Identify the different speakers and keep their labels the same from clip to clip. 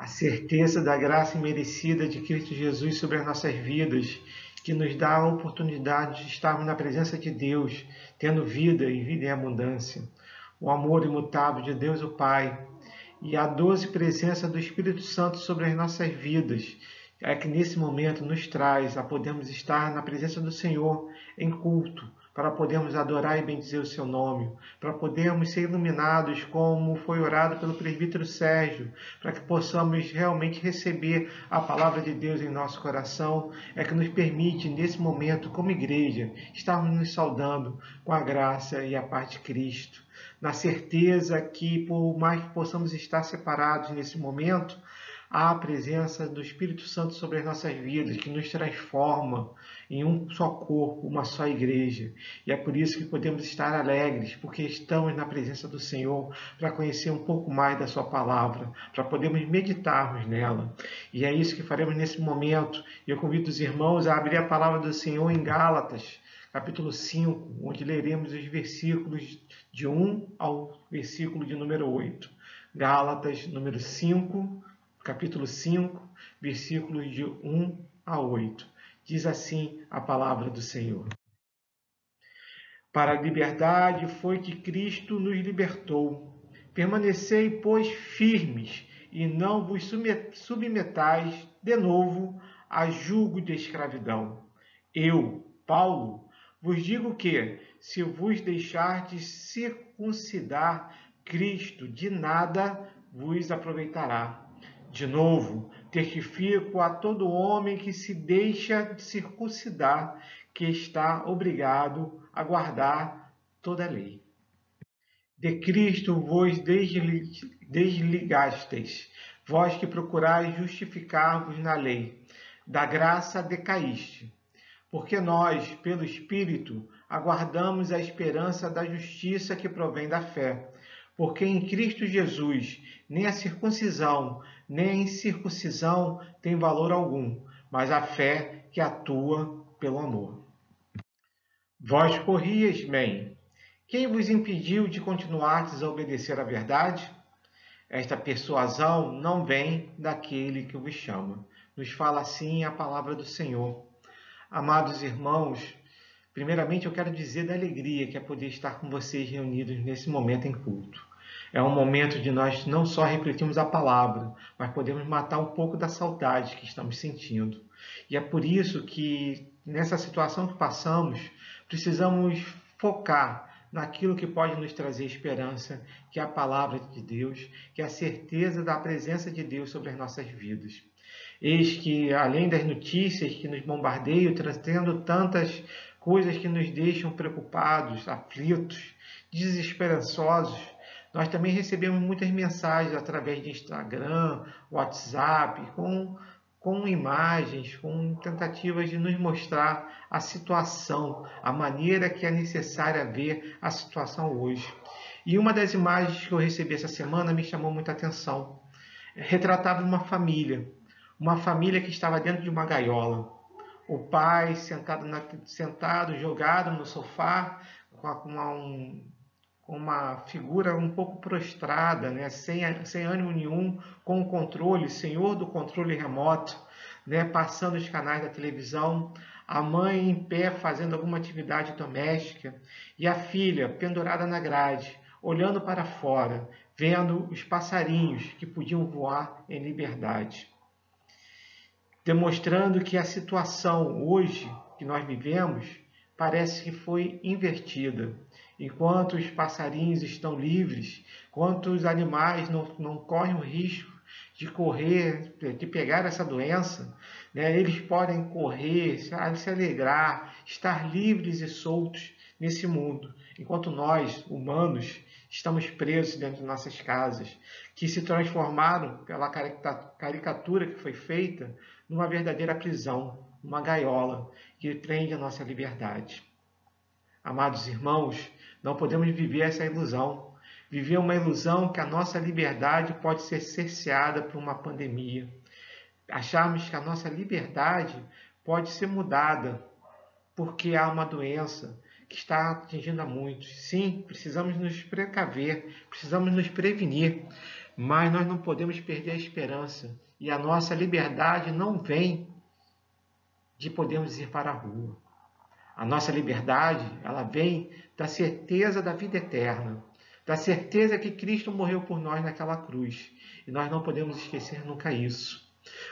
Speaker 1: a certeza da graça imerecida de Cristo Jesus sobre as nossas vidas, que nos dá a oportunidade de estarmos na presença de Deus, tendo vida e vida em abundância. O amor imutável de Deus, o Pai, e a doce presença do Espírito Santo sobre as nossas vidas, é que nesse momento nos traz a podermos estar na presença do Senhor em culto, para podermos adorar e bendizer o seu nome, para podermos ser iluminados como foi orado pelo presbítero Sérgio, para que possamos realmente receber a palavra de Deus em nosso coração, é que nos permite nesse momento como igreja estarmos nos saudando com a graça e a paz de Cristo, na certeza que por mais que possamos estar separados nesse momento, há a presença do Espírito Santo sobre as nossas vidas, que nos transforma em um só corpo, uma só igreja. E é por isso que podemos estar alegres, porque estamos na presença do Senhor para conhecer um pouco mais da Sua palavra, para podermos meditarmos nela. E é isso que faremos nesse momento. E eu convido os irmãos a abrir a palavra do Senhor em Gálatas, capítulo 5, onde leremos os versículos de 1 ao versículo de número 8. Gálatas, número 5, capítulo 5, versículos de 1 a 8. Diz assim a palavra do Senhor. Para a liberdade foi que Cristo nos libertou. Permanecei, pois, firmes e não vos submetais de novo a julgo de escravidão. Eu, Paulo, vos digo que, se vos deixardes circuncidar, Cristo de nada vos aproveitará. De novo, testifico a todo homem que se deixa circuncidar, que está obrigado a guardar toda a lei. De Cristo vos desligastes, vós que procurais justificar-vos na lei. Da graça decaíste, porque nós, pelo Espírito, aguardamos a esperança da justiça que provém da fé. Porque em Cristo Jesus nem a circuncisão, nem a incircuncisão tem valor algum, mas a fé que atua pelo amor. Vós corrias bem. Quem vos impediu de continuar a obedecer à verdade? Esta persuasão não vem daquele que vos chama. Nos fala assim a palavra do Senhor. Amados irmãos, primeiramente eu quero dizer da alegria que é poder estar com vocês reunidos nesse momento em culto. É um momento de nós não só refletirmos a palavra, mas podemos matar um pouco da saudade que estamos sentindo. E é por isso que, nessa situação que passamos, precisamos focar naquilo que pode nos trazer esperança, que é a palavra de Deus, que é a certeza da presença de Deus sobre as nossas vidas. Eis que, além das notícias que nos bombardeiam, trazendo tantas coisas que nos deixam preocupados, aflitos, desesperançosos, nós também recebemos muitas mensagens através de Instagram, WhatsApp, com, com imagens, com tentativas de nos mostrar a situação, a maneira que é necessária ver a situação hoje. E uma das imagens que eu recebi essa semana me chamou muita atenção. Retratava uma família, uma família que estava dentro de uma gaiola. O pai sentado, na, sentado jogado no sofá, com uma, um, uma figura um pouco prostrada, né? sem, sem ânimo nenhum, com o controle, senhor do controle remoto, né? passando os canais da televisão, a mãe em pé fazendo alguma atividade doméstica e a filha pendurada na grade, olhando para fora, vendo os passarinhos que podiam voar em liberdade. Demonstrando que a situação hoje que nós vivemos parece que foi invertida enquanto os passarinhos estão livres, enquanto os animais não, não correm o risco de correr, de pegar essa doença, né? eles podem correr, se alegrar, estar livres e soltos nesse mundo, enquanto nós, humanos, estamos presos dentro de nossas casas, que se transformaram pela caricatura que foi feita numa verdadeira prisão, uma gaiola que prende a nossa liberdade. Amados irmãos, não podemos viver essa ilusão. Viver uma ilusão que a nossa liberdade pode ser cerceada por uma pandemia. Acharmos que a nossa liberdade pode ser mudada porque há uma doença que está atingindo a muitos. Sim, precisamos nos precaver, precisamos nos prevenir, mas nós não podemos perder a esperança. E a nossa liberdade não vem de podermos ir para a rua. A nossa liberdade, ela vem da certeza da vida eterna, da certeza que Cristo morreu por nós naquela cruz. E nós não podemos esquecer nunca isso.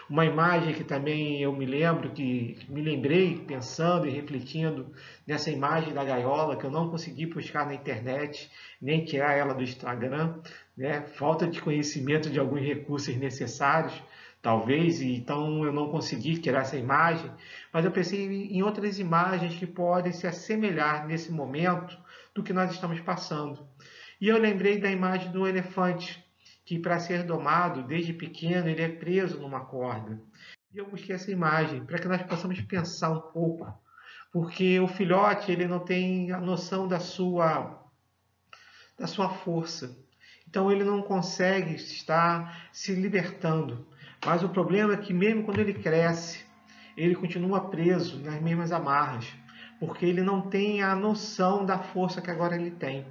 Speaker 1: Uma imagem que também eu me lembro, que me lembrei pensando e refletindo nessa imagem da gaiola, que eu não consegui buscar na internet, nem tirar ela do Instagram, né? falta de conhecimento de alguns recursos necessários, talvez, então eu não consegui tirar essa imagem, mas eu pensei em outras imagens que podem se assemelhar nesse momento do que nós estamos passando. E eu lembrei da imagem do elefante, que para ser domado, desde pequeno, ele é preso numa corda. E eu busquei essa imagem para que nós possamos pensar um pouco, porque o filhote ele não tem a noção da sua da sua força. Então ele não consegue estar se libertando. Mas o problema é que mesmo quando ele cresce, ele continua preso nas mesmas amarras, porque ele não tem a noção da força que agora ele tem.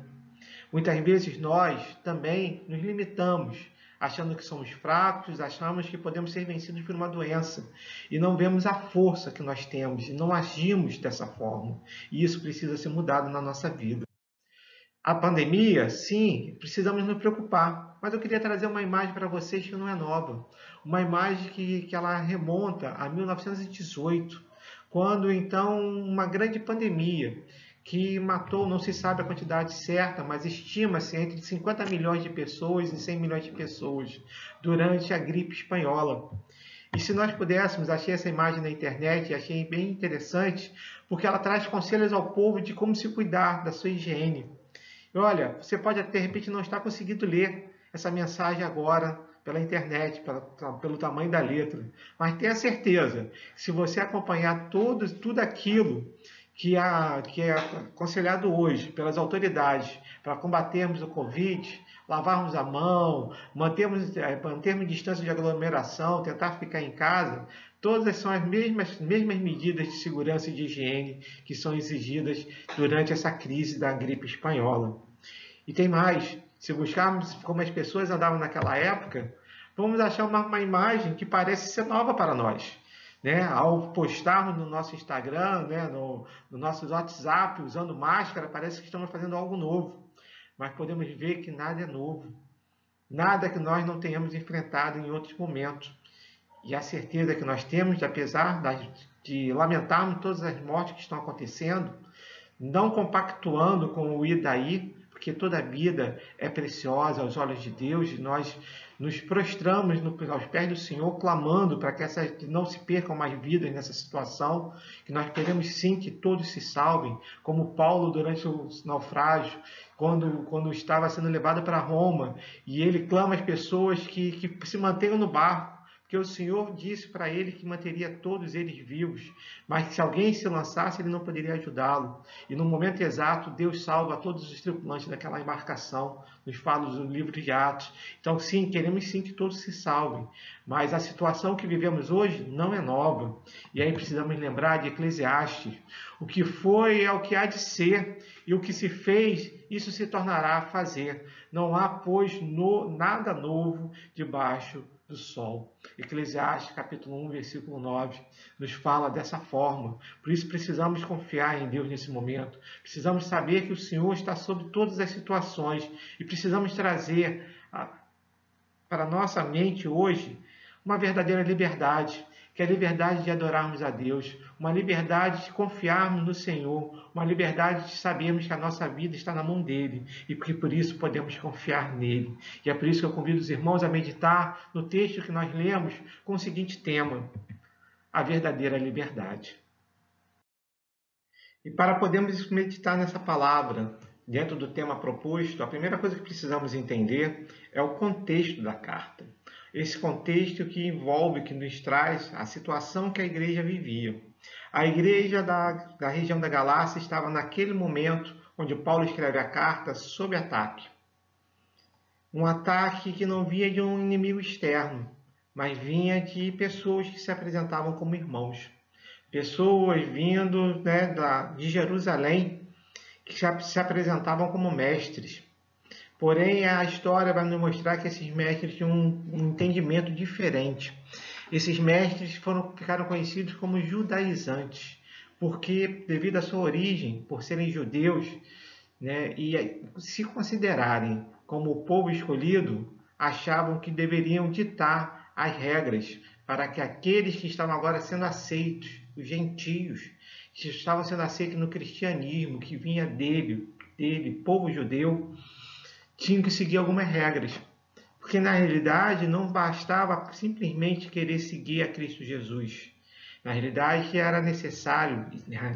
Speaker 1: Muitas vezes nós também nos limitamos, achando que somos fracos, achamos que podemos ser vencidos por uma doença e não vemos a força que nós temos e não agimos dessa forma. E isso precisa ser mudado na nossa vida. A pandemia, sim, precisamos nos preocupar, mas eu queria trazer uma imagem para vocês que não é nova. Uma imagem que, que ela remonta a 1918, quando então uma grande pandemia que matou, não se sabe a quantidade certa, mas estima-se entre 50 milhões de pessoas e 100 milhões de pessoas durante a gripe espanhola. E se nós pudéssemos, achei essa imagem na internet e achei bem interessante, porque ela traz conselhos ao povo de como se cuidar da sua higiene. E olha, você pode de repente não estar conseguindo ler essa mensagem agora pela internet, pela, pelo tamanho da letra, mas tenha certeza, se você acompanhar todo, tudo aquilo que, a, que é aconselhado hoje pelas autoridades para combatermos o Covid, lavarmos a mão, mantermos, é, mantermos distância de aglomeração, tentar ficar em casa, todas são as mesmas, mesmas medidas de segurança e de higiene que são exigidas durante essa crise da gripe espanhola. E tem mais, se buscarmos como as pessoas andavam naquela época, vamos achar uma, uma imagem que parece ser nova para nós né, ao postarmos no nosso Instagram, né, no, no nosso WhatsApp, usando máscara, parece que estamos fazendo algo novo. Mas podemos ver que nada é novo. Nada que nós não tenhamos enfrentado em outros momentos. E a certeza que nós temos, apesar de lamentarmos todas as mortes que estão acontecendo, não compactuando com o ir daí, porque toda vida é preciosa aos olhos de Deus e nós nos prostramos aos pés do Senhor, clamando para que essa, não se percam mais vidas nessa situação, que nós queremos sim que todos se salvem, como Paulo durante o naufrágio, quando, quando estava sendo levado para Roma, e ele clama às pessoas que, que se mantenham no barco, porque o Senhor disse para ele que manteria todos eles vivos, mas que se alguém se lançasse, ele não poderia ajudá-lo. E no momento exato, Deus salva todos os tripulantes daquela embarcação, nos fala do livro de Atos. Então, sim, queremos sim que todos se salvem, mas a situação que vivemos hoje não é nova. E aí precisamos lembrar de Eclesiastes. O que foi é o que há de ser, e o que se fez, isso se tornará a fazer. Não há, pois, no, nada novo debaixo do sol. Eclesiastes capítulo 1, versículo 9, nos fala dessa forma. Por isso precisamos confiar em Deus nesse momento. Precisamos saber que o Senhor está sobre todas as situações e precisamos trazer para a nossa mente hoje uma verdadeira liberdade que é a liberdade de adorarmos a Deus, uma liberdade de confiarmos no Senhor, uma liberdade de sabermos que a nossa vida está na mão dele e que por isso podemos confiar nele. E é por isso que eu convido os irmãos a meditar no texto que nós lemos com o seguinte tema: a verdadeira liberdade. E para podermos meditar nessa palavra, dentro do tema proposto, a primeira coisa que precisamos entender é o contexto da carta esse contexto que envolve, que nos traz a situação que a igreja vivia. A igreja da, da região da Galácia estava naquele momento onde Paulo escreve a carta sob ataque. Um ataque que não vinha de um inimigo externo, mas vinha de pessoas que se apresentavam como irmãos. Pessoas vindo né, da, de Jerusalém que se apresentavam como mestres Porém, a história vai nos mostrar que esses mestres tinham um entendimento diferente. Esses mestres foram, ficaram conhecidos como judaizantes, porque, devido à sua origem, por serem judeus, né, e se considerarem como o povo escolhido, achavam que deveriam ditar as regras para que aqueles que estavam agora sendo aceitos, os gentios, que estavam sendo aceitos no cristianismo, que vinha dele, dele, povo judeu, tinham que seguir algumas regras. Porque na realidade não bastava simplesmente querer seguir a Cristo Jesus. Na realidade era necessário,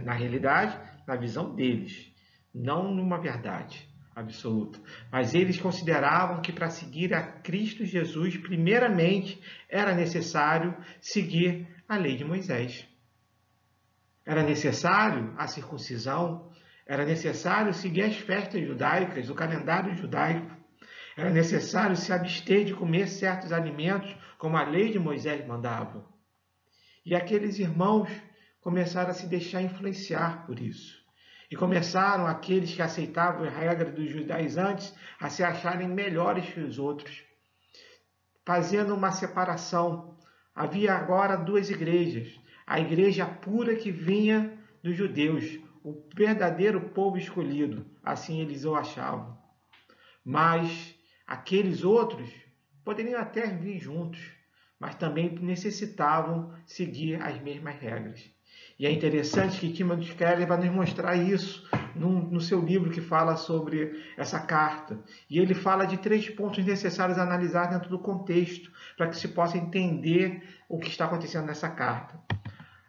Speaker 1: na realidade, na visão deles, não numa verdade absoluta. Mas eles consideravam que para seguir a Cristo Jesus, primeiramente era necessário seguir a lei de Moisés. Era necessário a circuncisão, era necessário seguir as festas judaicas, o calendário judaico. Era necessário se abster de comer certos alimentos, como a lei de Moisés mandava. E aqueles irmãos começaram a se deixar influenciar por isso. E começaram aqueles que aceitavam a regra dos judaizantes a se acharem melhores que os outros, fazendo uma separação. Havia agora duas igrejas: a igreja pura que vinha dos judeus, o verdadeiro povo escolhido, assim eles o achavam. Mas aqueles outros poderiam até vir juntos, mas também necessitavam seguir as mesmas regras. E é interessante que Timothy Keller vai nos mostrar isso no, seu livro que fala sobre essa carta. E ele fala de três pontos necessários a analisar dentro do contexto, para que se possa entender o que está acontecendo nessa carta.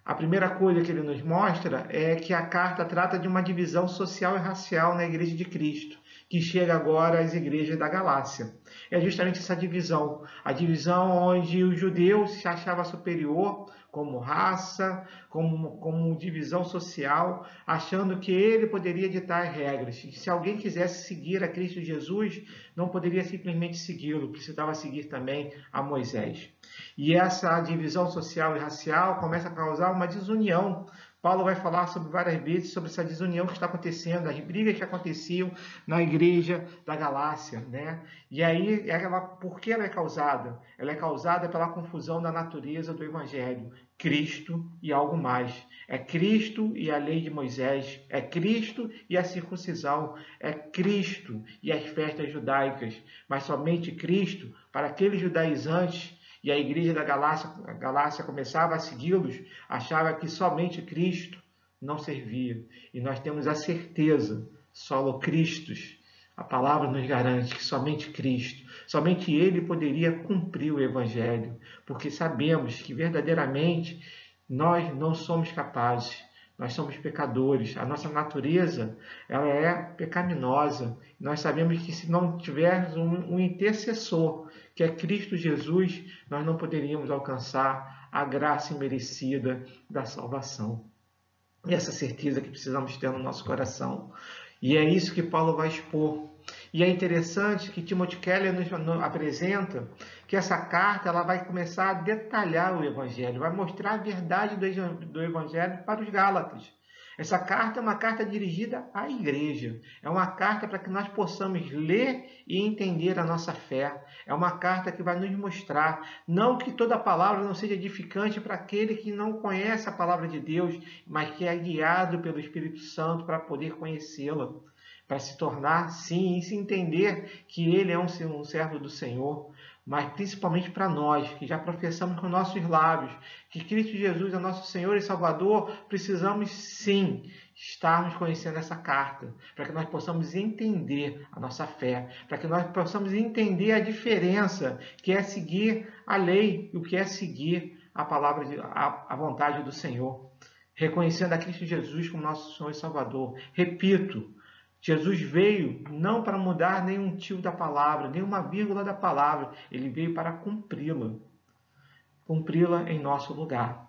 Speaker 1: A primeira coisa que ele nos mostra é que a carta trata de uma divisão social e racial na Igreja de Cristo, que chega agora às igrejas da Galácia. É justamente essa divisão, a divisão onde o judeu se achava superior como raça, como, como divisão social, achando que ele poderia ditar regras. Se alguém quisesse seguir a Cristo Jesus, não poderia simplesmente segui-lo, precisava seguir também a Moisés. E essa divisão social e racial começa a causar uma desunião Paulo vai falar sobre várias vezes sobre essa desunião que está acontecendo, as brigas que aconteciam na igreja da Galácia, né? E aí, ela, por que ela é causada? Ela é causada pela confusão da natureza do Evangelho, Cristo e algo mais. É Cristo e a lei de Moisés, é Cristo e a circuncisão, é Cristo e as festas judaicas, mas somente Cristo para aqueles judaizantes e a igreja da Galácia, Galácia começava a segui-los, achava que somente Cristo não servia. E nós temos a certeza, solo Cristos, a palavra nos garante que somente Cristo, somente Ele poderia cumprir o Evangelho, porque sabemos que verdadeiramente nós não somos capazes, nós somos pecadores, a nossa natureza ela é pecaminosa. Nós sabemos que se não tivermos um, um intercessor que é Cristo Jesus, nós não poderíamos alcançar a graça imerecida da salvação. E essa certeza que precisamos ter no nosso coração. E é isso que Paulo vai expor. E é interessante que Timothy Keller nos apresenta que essa carta ela vai começar a detalhar o Evangelho, vai mostrar a verdade do Evangelho para os Gálatas. Essa carta é uma carta dirigida à igreja. É uma carta para que nós possamos ler e entender a nossa fé. É uma carta que vai nos mostrar, não que toda palavra não seja edificante para aquele que não conhece a palavra de Deus, mas que é guiado pelo Espírito Santo para poder conhecê-la, para se tornar, sim, e se entender que ele é um, servo do Senhor mas principalmente para nós, que já professamos com nossos lábios que Cristo Jesus é nosso Senhor e Salvador, precisamos sim estarmos conhecendo essa carta, para que nós possamos entender a nossa fé, para que nós possamos entender a diferença que é seguir a lei e o que é seguir a palavra, de, a, a vontade do Senhor, reconhecendo a Cristo Jesus como nosso Senhor e Salvador. Repito, Jesus veio não para mudar nenhum tio da palavra, nenhuma vírgula da palavra, ele veio para cumpri-la. Cumpri-la em nosso lugar.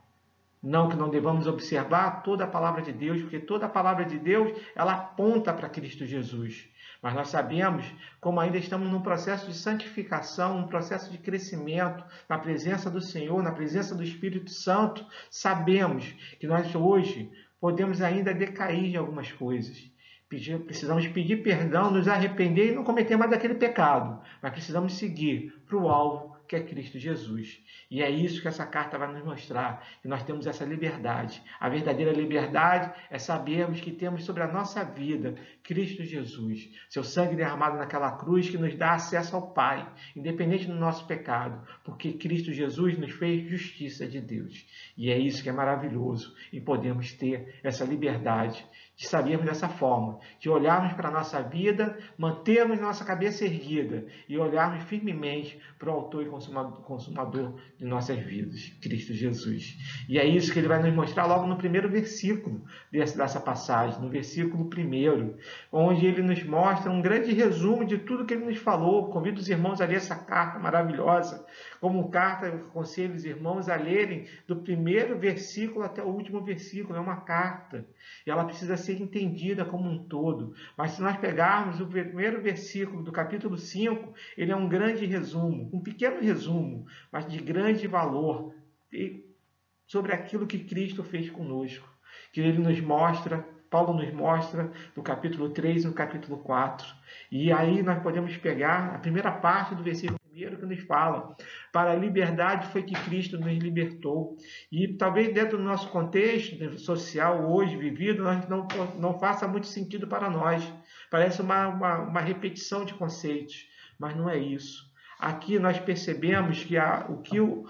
Speaker 1: Não que não devamos observar toda a palavra de Deus, porque toda a palavra de Deus, ela aponta para Cristo Jesus. Mas nós sabemos, como ainda estamos num processo de santificação, um processo de crescimento na presença do Senhor, na presença do Espírito Santo, sabemos que nós hoje podemos ainda decair em algumas coisas precisamos pedir perdão, nos arrepender e não cometer mais aquele pecado. Mas precisamos seguir para o alvo que é Cristo Jesus. E é isso que essa carta vai nos mostrar, que nós temos essa liberdade. A verdadeira liberdade é sabermos que temos sobre a nossa vida Cristo Jesus, seu sangue derramado naquela cruz que nos dá acesso ao Pai, independente do nosso pecado, porque Cristo Jesus nos fez justiça de Deus. E é isso que é maravilhoso, e podemos ter essa liberdade de sabermos dessa forma, de olharmos para a nossa vida, mantermos nossa cabeça erguida e olharmos firmemente para o autor e consumador de nossas vidas, Cristo Jesus. E é isso que ele vai nos mostrar logo no primeiro versículo dessa passagem, no versículo primeiro, onde ele nos mostra um grande resumo de tudo que ele nos falou. Convido os irmãos a ler essa carta maravilhosa, como carta, eu aconselho os irmãos a lerem do primeiro versículo até o último versículo, é uma carta, e ela precisa ser entendida como um todo. Mas se nós pegarmos o primeiro versículo do capítulo 5, ele é um grande resumo, um pequeno resumo, mas de grande valor sobre aquilo que Cristo fez conosco. Que ele nos mostra, Paulo nos mostra no capítulo 3 e no capítulo 4. E aí nós podemos pegar a primeira parte do versículo primeiro que nos fala. Para a liberdade foi que Cristo nos libertou. E talvez dentro do nosso contexto social hoje vivido, não, não faça muito sentido para nós. Parece uma, uma, uma repetição de conceitos, mas não é isso. Aqui nós percebemos que a, o que o,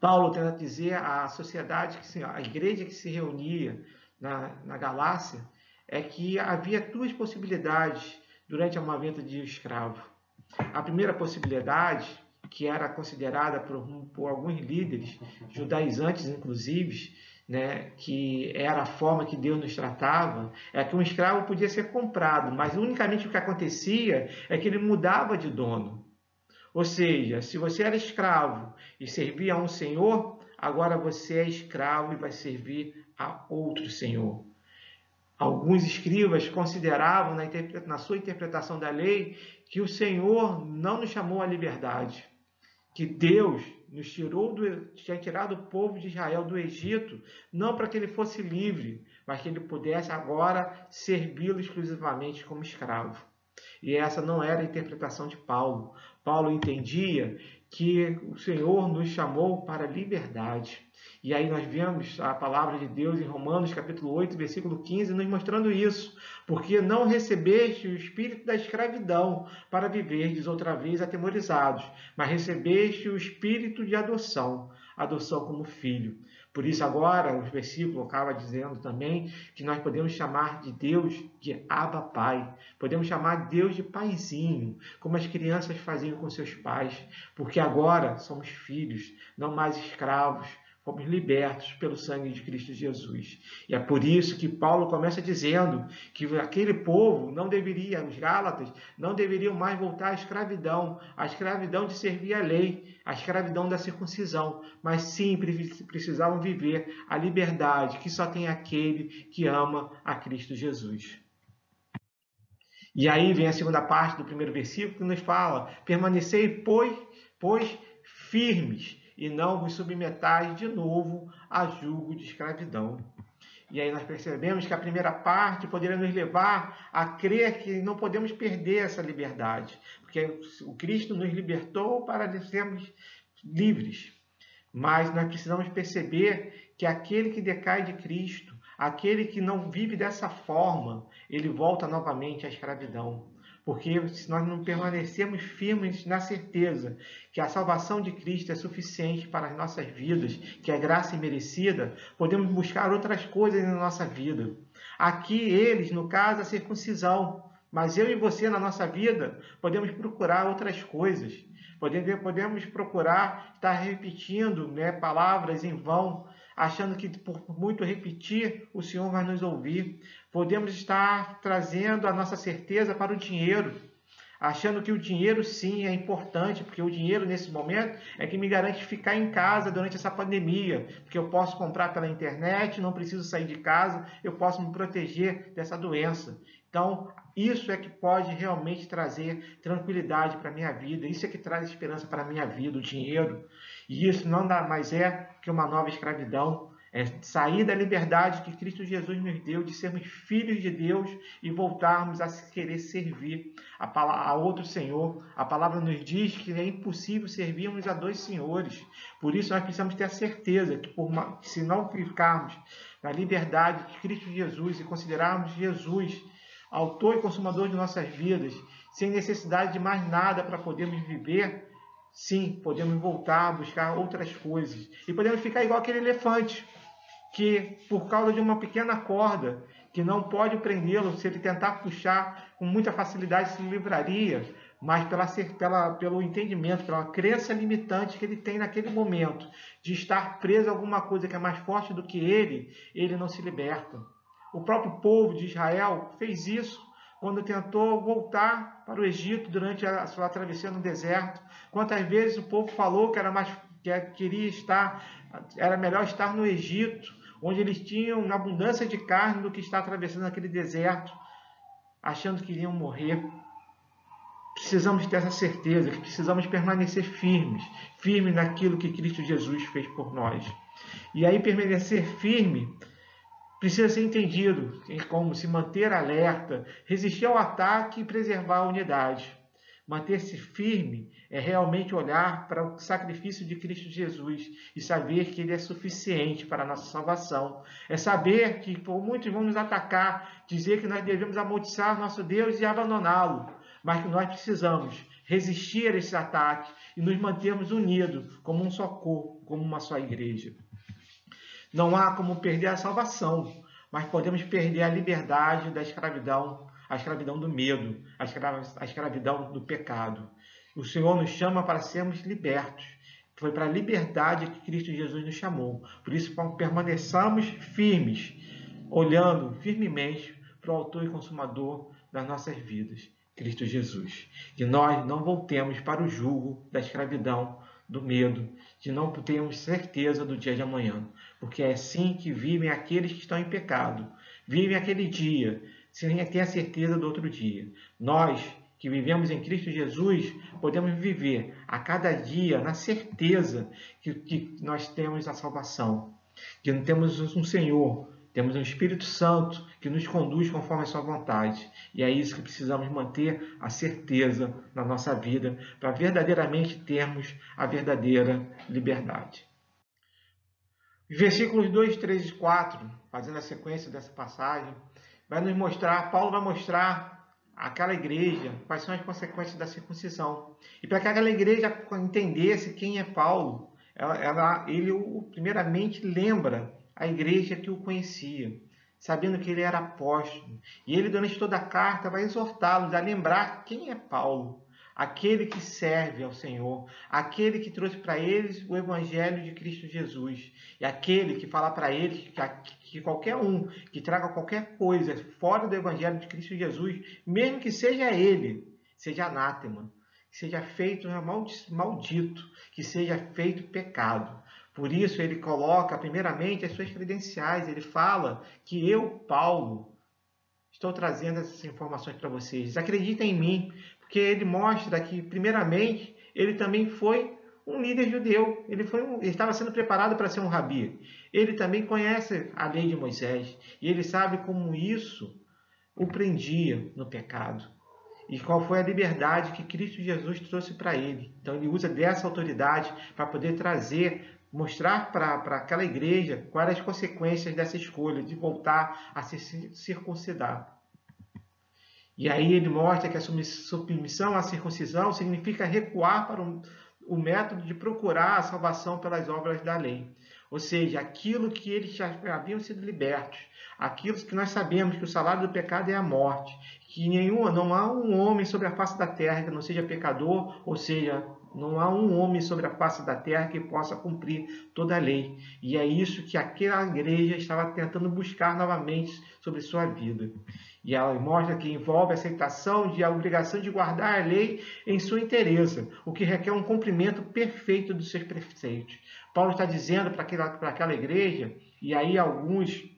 Speaker 1: Paulo tenta dizer à sociedade, que se, a igreja que se reunia na, na Galácia, é que havia duas possibilidades durante a movimento de escravo. A primeira possibilidade, que era considerada por, por alguns líderes, judaizantes inclusive, né, que era a forma que Deus nos tratava, é que um escravo podia ser comprado, mas unicamente o que acontecia é que ele mudava de dono. Ou seja, se você era escravo e servia a um senhor, agora você é escravo e vai servir a outro senhor. Alguns escribas consideravam, na, sua interpretação da lei, que o Senhor não nos chamou à liberdade, que Deus nos tirou do, tinha tirado o povo de Israel do Egito, não para que ele fosse livre, mas que ele pudesse agora servi-lo exclusivamente como escravo. E essa não era a interpretação de Paulo. Paulo entendia que o Senhor nos chamou para a liberdade. E aí nós vemos a palavra de Deus em Romanos capítulo 8, versículo 15, nos mostrando isso. Porque não recebeste o espírito da escravidão para viverdes outra vez atemorizados, mas recebeste o espírito de adoção, adoção como filho. Por isso agora o versículo acaba dizendo também que nós podemos chamar de Deus de Abba Pai. Podemos chamar Deus de paizinho, como as crianças faziam com seus pais, porque agora somos filhos, não mais escravos, fomos libertos pelo sangue de Cristo Jesus. E é por isso que Paulo começa dizendo que aquele povo não deveria, os Gálatas, não deveriam mais voltar à escravidão, à escravidão de servir a lei, à escravidão da circuncisão, mas sim precisavam viver a liberdade que só tem aquele que ama a Cristo Jesus. E aí vem a segunda parte do primeiro versículo que nos fala: permanecei, pois, pois firmes e não vos submetais de novo a julgo de escravidão. E aí nós percebemos que a primeira parte poderia nos levar a crer que não podemos perder essa liberdade, porque o Cristo nos libertou para sermos livres. Mas nós precisamos perceber que aquele que decai de Cristo, aquele que não vive dessa forma, ele volta novamente à escravidão. Porque se nós não permanecermos firmes na certeza que a salvação de Cristo é suficiente para as nossas vidas, que é graça imerecida, podemos buscar outras coisas na nossa vida. Aqui, eles, no caso, a circuncisão. Mas eu e você, na nossa vida, podemos procurar outras coisas. Podemos, procurar estar repetindo né, palavras em vão, achando que por muito repetir, o Senhor vai nos ouvir. Podemos estar trazendo a nossa certeza para o dinheiro, achando que o dinheiro sim é importante, porque o dinheiro nesse momento é que me garante ficar em casa durante essa pandemia, porque eu posso comprar pela internet, não preciso sair de casa, eu posso me proteger dessa doença. Então, isso é que pode realmente trazer tranquilidade para a minha vida, isso é que traz esperança para a minha vida, o dinheiro. E isso não dá mais é que uma nova escravidão, É sair da liberdade que Cristo Jesus nos deu de sermos filhos de Deus e voltarmos a querer servir a, a outro Senhor. A palavra nos diz que é impossível servirmos a dois senhores. Por isso nós precisamos ter a certeza que por, se não ficarmos na liberdade de Cristo Jesus e considerarmos Jesus autor e consumador de nossas vidas, sem necessidade de mais nada para podermos viver, sim, podemos voltar a buscar outras coisas. E podemos ficar igual aquele elefante que por causa de uma pequena corda que não pode prendê-lo, se ele tentar puxar com muita facilidade se livraria, mas pela, pela, pelo entendimento, pela crença limitante que ele tem naquele momento de estar preso a alguma coisa que é mais forte do que ele, ele não se liberta. O próprio povo de Israel fez isso quando tentou voltar para o Egito durante a sua travessia no deserto. Quantas vezes o povo falou que era mais que queria estar, era melhor estar no Egito, onde eles tinham abundância de carne do que estar atravessando aquele deserto, achando que iriam morrer. Precisamos ter essa certeza que precisamos permanecer firmes, firmes naquilo que Cristo Jesus fez por nós. E aí permanecer firme precisa ser entendido como se manter alerta, resistir ao ataque e preservar a unidade. Manter-se firme é realmente olhar para o sacrifício de Cristo Jesus e saber que ele é suficiente para a nossa salvação. É saber que por muitos vão nos atacar, dizer que nós devemos amaldiçoar nosso Deus e abandoná-lo, mas que nós precisamos resistir a esse ataque e nos mantermos unidos como um só corpo, como uma só igreja. Não há como perder a salvação, mas podemos perder a liberdade da escravidão a escravidão do medo, a escravidão do pecado. O Senhor nos chama para sermos libertos. Foi para a liberdade que Cristo Jesus nos chamou. Por isso, permaneçamos firmes, olhando firmemente para o autor e consumador das nossas vidas, Cristo Jesus. Que nós não voltemos para o jugo da escravidão, do medo, de não termos certeza do dia de amanhã. Porque é assim que vivem aqueles que estão em pecado. Vivem aquele dia sem ter a certeza do outro dia. Nós que vivemos em Cristo Jesus, podemos viver a cada dia na certeza que, que nós temos a salvação, que temos um Senhor, temos um Espírito Santo que nos conduz conforme a sua vontade. E é isso que precisamos manter a certeza na nossa vida, para verdadeiramente termos a verdadeira liberdade. Os versículos 2, 3 e 4, fazendo a sequência dessa passagem, vai nos mostrar, Paulo vai mostrar aquela igreja quais são as consequências da circuncisão. E para que aquela igreja entendesse quem é Paulo, ela, ela, ele primeiramente lembra a igreja que o conhecia, sabendo que ele era apóstolo. E ele, durante toda a carta, vai exortá-los a lembrar quem é Paulo aquele que serve ao Senhor, aquele que trouxe para eles o Evangelho de Cristo Jesus, e aquele que fala para eles que, que, qualquer um que traga qualquer coisa fora do Evangelho de Cristo Jesus, mesmo que seja ele, seja anátema, que seja feito maldito, que seja feito pecado. Por isso ele coloca primeiramente as suas credenciais, ele fala que eu, Paulo, estou trazendo essas informações para vocês. Acreditem em mim, porque ele mostra que, primeiramente, ele também foi um líder judeu. Ele, foi um, ele estava sendo preparado para ser um rabi. Ele também conhece a lei de Moisés e ele sabe como isso o prendia no pecado e qual foi a liberdade que Cristo Jesus trouxe para ele. Então ele usa dessa autoridade para poder trazer, mostrar para aquela igreja quais as consequências dessa escolha de voltar a se circuncidar. E aí ele mostra que a submissão à circuncisão significa recuar para o método de procurar a salvação pelas obras da lei. Ou seja, aquilo que eles já haviam sido libertos, aquilo que nós sabemos que o salário do pecado é a morte, que nenhum, não há um homem sobre a face da terra que não seja pecador, ou seja, não há um homem sobre a face da terra que possa cumprir toda a lei. E é isso que aquela igreja estava tentando buscar novamente sobre sua vida. E ela mostra que envolve a aceitação de a obrigação de guardar a lei em sua inteireza, o que requer um cumprimento perfeito dos seus preceitos. Paulo está dizendo para aquela, para aquela igreja, e aí alguns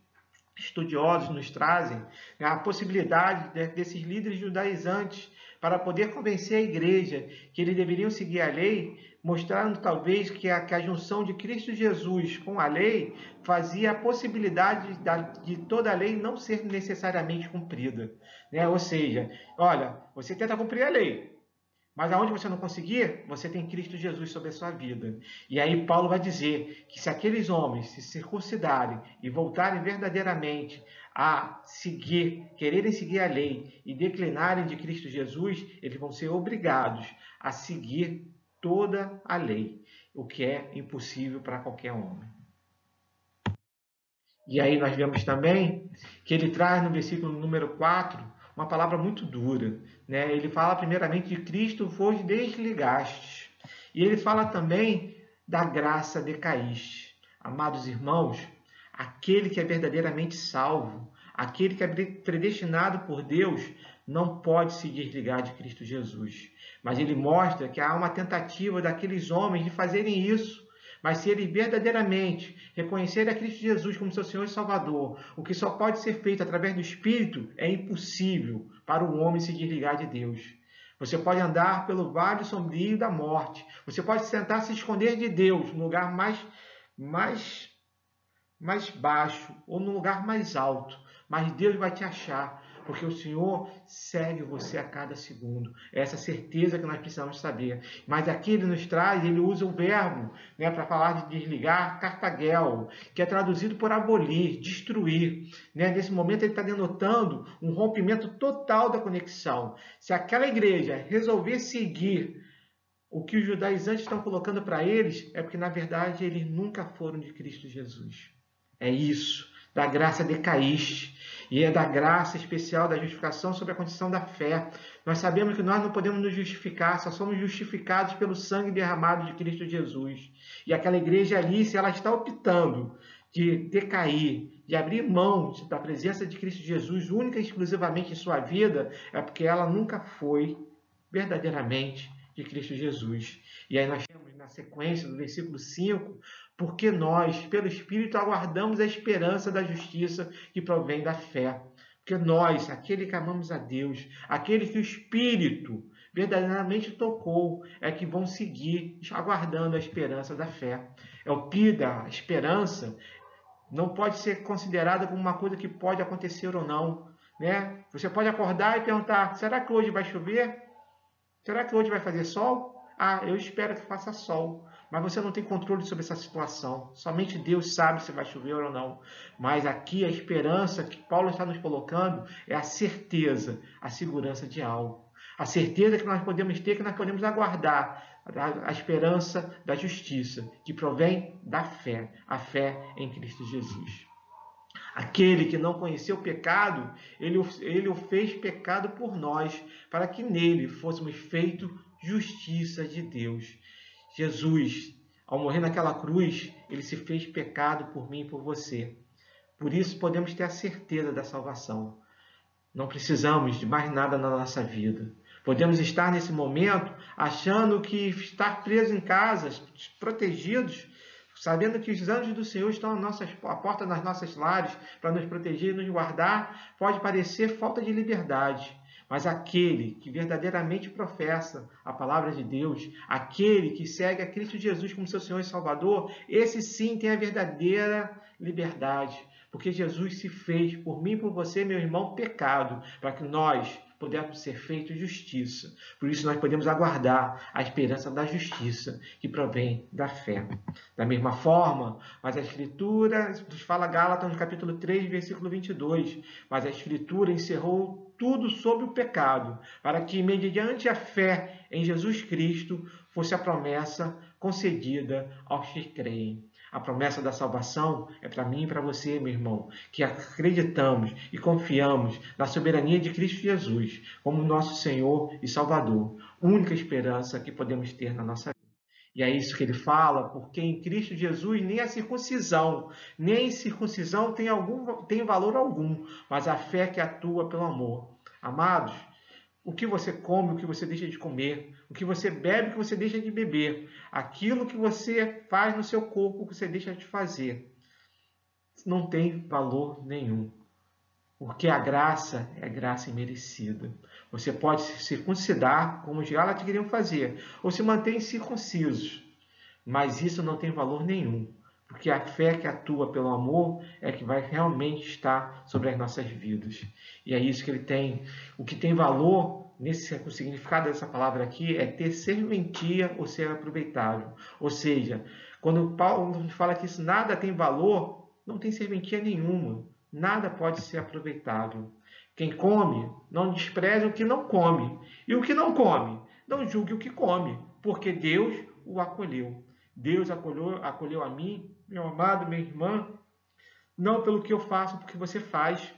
Speaker 1: estudiosos nos trazem né, a possibilidade desses líderes judaizantes para poder convencer a igreja que eles deveriam seguir a lei, mostrando talvez que a, que a junção de Cristo Jesus com a lei fazia a possibilidade de, de toda a lei não ser necessariamente cumprida. Né? Ou seja, olha, você tenta cumprir a lei, mas aonde você não conseguir, você tem Cristo Jesus sobre a sua vida. E aí Paulo vai dizer que se aqueles homens se circuncidarem e voltarem verdadeiramente a seguir, quererem seguir a lei e declinarem de Cristo Jesus, eles vão ser obrigados a seguir toda a lei, o que é impossível para qualquer homem. E aí nós vemos também que ele traz no versículo número 4 uma palavra muito dura. Né? Ele fala primeiramente de Cristo vos desligastes. E ele fala também da graça decaíste. Amados irmãos, aquele que é verdadeiramente salvo, aquele que é predestinado por Deus, não pode se desligar de Cristo Jesus. Mas ele mostra que há uma tentativa daqueles homens de fazerem isso mas se eles verdadeiramente reconhecerem a Cristo Jesus como seu Senhor e Salvador, o que só pode ser feito através do Espírito, é impossível para o homem se desligar de Deus. Você pode andar pelo vale sombrio da morte. Você pode tentar se esconder de Deus no lugar mais, mais, mais baixo ou no lugar mais alto. Mas Deus vai te achar porque o Senhor segue você a cada segundo. É essa certeza que nós precisamos saber. Mas aqui ele nos traz, ele usa o verbo né, para falar de desligar, cartagel, que é traduzido por abolir, destruir. Né? Nesse momento ele está denotando um rompimento total da conexão. Se aquela igreja resolver seguir o que os judaizantes estão colocando para eles, é porque na verdade eles nunca foram de Cristo Jesus. É isso. Da graça decaíste e é da graça especial da justificação sobre a condição da fé. Nós sabemos que nós não podemos nos justificar, só somos justificados pelo sangue derramado de Cristo Jesus. E aquela igreja ali, se ela está optando de decair, de abrir mão da presença de Cristo Jesus única e exclusivamente em sua vida, é porque ela nunca foi verdadeiramente de Cristo Jesus. E aí nós temos sequência do versículo 5 porque nós, pelo Espírito, aguardamos a esperança da justiça que provém da fé. Porque nós, aquele que amamos a Deus, aquele que o Espírito verdadeiramente tocou, é que vão seguir aguardando a esperança da fé. É o PIDA, a esperança, não pode ser considerada como uma coisa que pode acontecer ou não. Né? Você pode acordar e perguntar: será que hoje vai chover? Será que hoje vai fazer sol? Ah, eu espero que faça sol mas você não tem controle sobre essa situação. Somente Deus sabe se vai chover ou não. Mas aqui a esperança que Paulo está nos colocando é a certeza, a segurança de algo. A certeza que nós podemos ter, que nós podemos aguardar a esperança da justiça, que provém da fé, a fé em Cristo Jesus. Aquele que não conheceu o pecado, ele, ele o fez pecado por nós, para que nele fôssemos feitos justiça de Deus. Jesus, ao morrer naquela cruz, ele se fez pecado por mim e por você. Por isso podemos ter a certeza da salvação. Não precisamos de mais nada na nossa vida. Podemos estar nesse momento achando que estar preso em casa, protegidos, sabendo que os anjos do Senhor estão à, nossas, à porta das nossas lares para nos proteger e nos guardar, pode parecer falta de liberdade. Mas aquele que verdadeiramente professa a palavra de Deus, aquele que segue a Cristo Jesus como seu Senhor e Salvador, esse sim tem a verdadeira liberdade. Porque Jesus se fez por mim e por você, meu irmão, pecado, para que nós pudéssemos ser feitos justiça. Por isso nós podemos aguardar a esperança da justiça que provém da fé. Da mesma forma, mas a Escritura, nos fala Gálatas capítulo 3, versículo 22, mas a Escritura encerrou tudo sobre o pecado, para que, mediante a fé em Jesus Cristo, fosse a promessa concedida aos que creem. A promessa da salvação é para mim e para você, meu irmão, que acreditamos e confiamos na soberania de Cristo Jesus como nosso Senhor e Salvador, única esperança que podemos ter na nossa vida. E é isso que ele fala, porque em Cristo Jesus nem a circuncisão, nem circuncisão tem, algum, tem valor algum, mas a fé que atua pelo amor. Amados, o que você come, o que você deixa de comer, o que você bebe, o que você deixa de beber, aquilo que você faz no seu corpo, o que você deixa de fazer, não tem valor nenhum. Porque a graça é graça imerecida. Você pode se circuncidar, como os Gálatas queriam fazer, ou se manter circuncisos. Mas isso não tem valor nenhum, porque a fé que atua pelo amor é que vai realmente estar sobre as nossas vidas. E é isso que ele tem. O que tem valor nesse o significado dessa palavra aqui é ter serventia ou ser aproveitável. Ou seja, quando Paulo fala que isso nada tem valor, não tem serventia nenhuma. Nada pode ser aproveitável. Quem come, não despreze o que não come. E o que não come, não julgue o que come, porque Deus o acolheu. Deus acolheu, acolheu a mim, meu amado, minha irmã, não pelo que eu faço, porque você faz,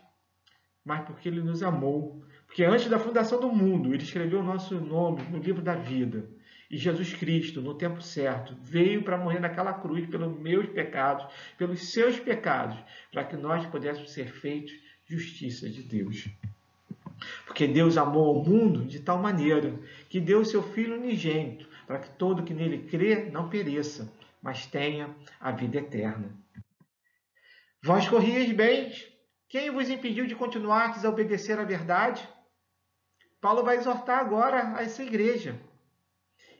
Speaker 1: mas porque Ele nos amou. Porque antes da fundação do mundo, Ele escreveu o nosso nome no livro da vida. E Jesus Cristo, no tempo certo, veio para morrer naquela cruz pelos meus pecados, pelos seus pecados, para que nós pudéssemos ser feitos justiça de Deus. Porque Deus amou o mundo de tal maneira que deu seu Filho unigênito, para que todo que nele crê não pereça, mas tenha a vida eterna. Vós corrieis bem, quem vos impediu de continuar a obedecer à verdade? Paulo vai exortar agora a essa igreja,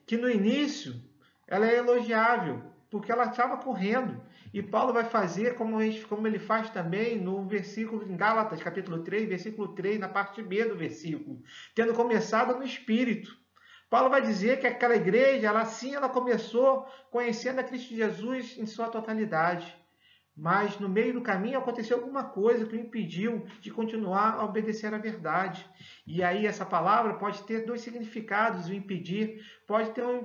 Speaker 1: que no início ela é elogiável, porque ela estava correndo, e Paulo vai fazer como, ele faz também no versículo em Gálatas, capítulo 3, versículo 3, na parte B do versículo, tendo começado no Espírito. Paulo vai dizer que aquela igreja, ela sim, ela começou conhecendo a Cristo Jesus em sua totalidade. Mas no meio do caminho aconteceu alguma coisa que o impediu de continuar a obedecer à verdade. E aí essa palavra pode ter dois significados, o impedir pode ter, um,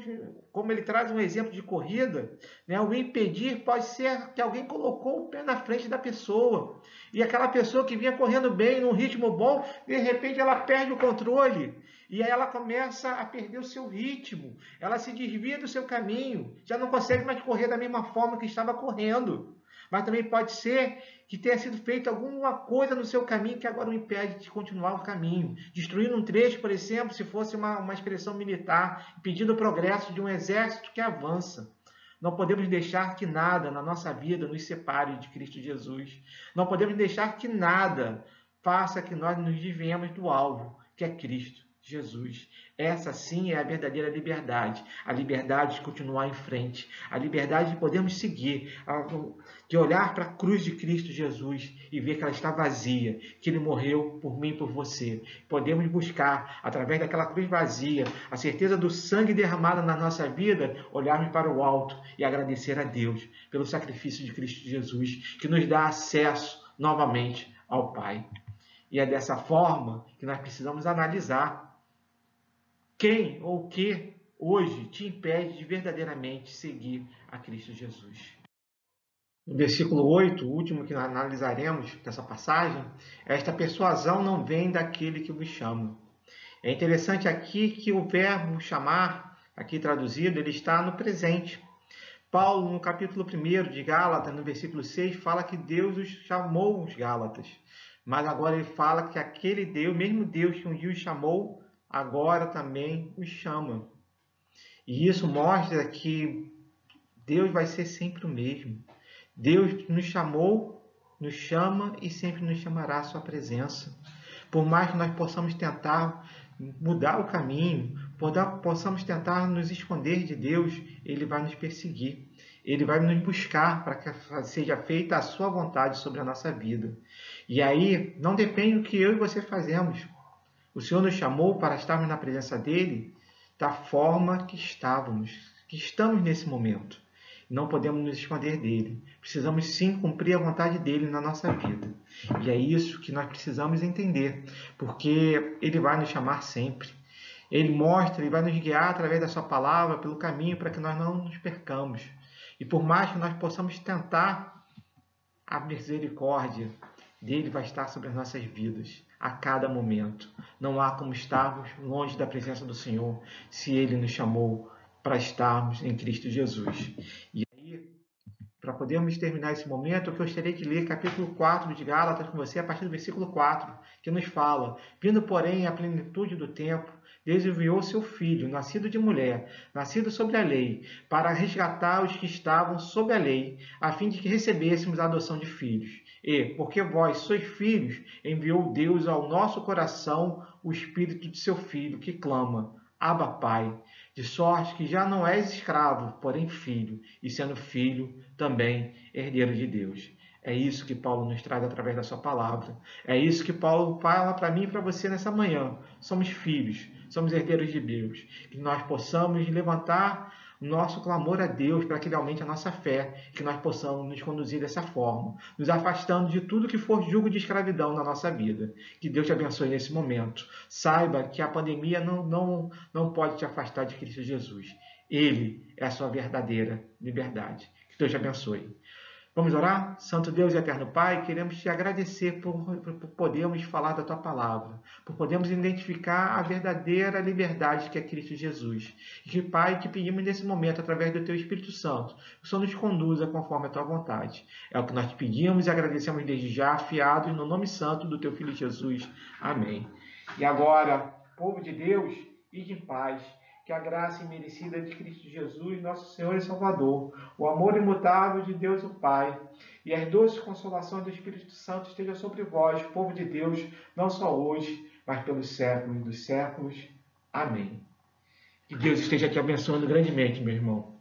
Speaker 1: como ele traz um exemplo de corrida, né? o impedir pode ser que alguém colocou o pé na frente da pessoa. E aquela pessoa que vinha correndo bem, num ritmo bom, de repente ela perde o controle. E aí ela começa a perder o seu ritmo, ela se desvia do seu caminho, já não consegue mais correr da mesma forma que estava correndo. Mas também pode ser que tenha sido feita alguma coisa no seu caminho que agora o impede de continuar o caminho. Destruindo um trecho, por exemplo, se fosse uma, uma expressão militar, impedindo o progresso de um exército que avança. Não podemos deixar que nada na nossa vida nos separe de Cristo Jesus. Não podemos deixar que nada faça que nós nos desviemos do alvo, que é Cristo. Jesus. Essa sim é a verdadeira liberdade, a liberdade de continuar em frente, a liberdade de podermos seguir, de olhar para a cruz de Cristo Jesus e ver que ela está vazia, que ele morreu por mim e por você. Podemos buscar, através daquela cruz vazia, a certeza do sangue derramado na nossa vida, olharmos para o alto e agradecer a Deus pelo sacrifício de Cristo Jesus, que nos dá acesso novamente ao Pai. E é dessa forma que nós precisamos analisar quem ou o que hoje te impede de verdadeiramente seguir a Cristo Jesus? No versículo 8, o último que analisaremos dessa passagem, esta persuasão não vem daquele que vos chama. É interessante aqui que o verbo chamar, aqui traduzido, ele está no presente. Paulo, no capítulo 1 de Gálatas, no versículo 6, fala que Deus os chamou os Gálatas. Mas agora ele fala que aquele Deus, mesmo Deus que um dia os chamou, agora também os chama. E isso mostra que Deus vai ser sempre o mesmo. Deus nos chamou, nos chama e sempre nos chamará à sua presença. Por mais que nós possamos tentar mudar o caminho, possamos tentar nos esconder de Deus, Ele vai nos perseguir. Ele vai nos buscar para que seja feita a sua vontade sobre a nossa vida. E aí não depende do que eu e você fazemos, o Senhor nos chamou para estarmos na presença dele da forma que estávamos, que estamos nesse momento. Não podemos nos esconder dele. Precisamos sim cumprir a vontade dele na nossa vida. E é isso que nós precisamos entender, porque ele vai nos chamar sempre. Ele mostra, ele vai nos guiar através da sua palavra pelo caminho para que nós não nos percamos. E por mais que nós possamos tentar, a misericórdia dele vai estar sobre as nossas vidas a cada momento. Não há como estarmos longe da presença do Senhor se Ele nos chamou para estarmos em Cristo Jesus. E aí, para podermos terminar esse momento, eu gostaria de ler capítulo 4 de Gálatas com você, a partir do versículo 4, que nos fala: Vindo, porém, à plenitude do tempo, Deus enviou seu filho, nascido de mulher, nascido sobre a lei, para resgatar os que estavam sob a lei, a fim de que recebêssemos a adoção de filhos. E, porque vós sois filhos, enviou Deus ao nosso coração o espírito de seu filho, que clama: Abba, Pai de sorte que já não és escravo, porém filho, e sendo filho, também herdeiro de Deus. É isso que Paulo nos traz através da sua palavra. É isso que Paulo fala para mim e para você nessa manhã. Somos filhos, somos herdeiros de Deus. Que nós possamos levantar nosso clamor a Deus para que Ele aumente a nossa fé, que nós possamos nos conduzir dessa forma, nos afastando de tudo que for julgo de escravidão na nossa vida. Que Deus te abençoe nesse momento. Saiba que a pandemia não, não, não pode te afastar de Cristo Jesus. Ele é a sua verdadeira liberdade. Que Deus te abençoe. Vamos orar? Santo Deus e Eterno Pai, queremos te agradecer por, por, podermos falar da tua palavra, por podermos identificar a verdadeira liberdade que é Cristo Jesus. E que, Pai, te pedimos nesse momento, através do teu Espírito Santo, que o Senhor nos conduza conforme a tua vontade. É o que nós te pedimos e agradecemos desde já, fiados no nome santo do teu Filho Jesus. Amém. E agora, povo de Deus, ide em paz que a graça imerecida de Cristo Jesus, nosso Senhor e Salvador, o amor imutável de Deus o Pai e as doces consolações do Espírito Santo estejam sobre vós, povo de Deus, não só hoje, mas pelos séculos dos séculos. Amém. Que Deus esteja te abençoando grandemente, meu irmão.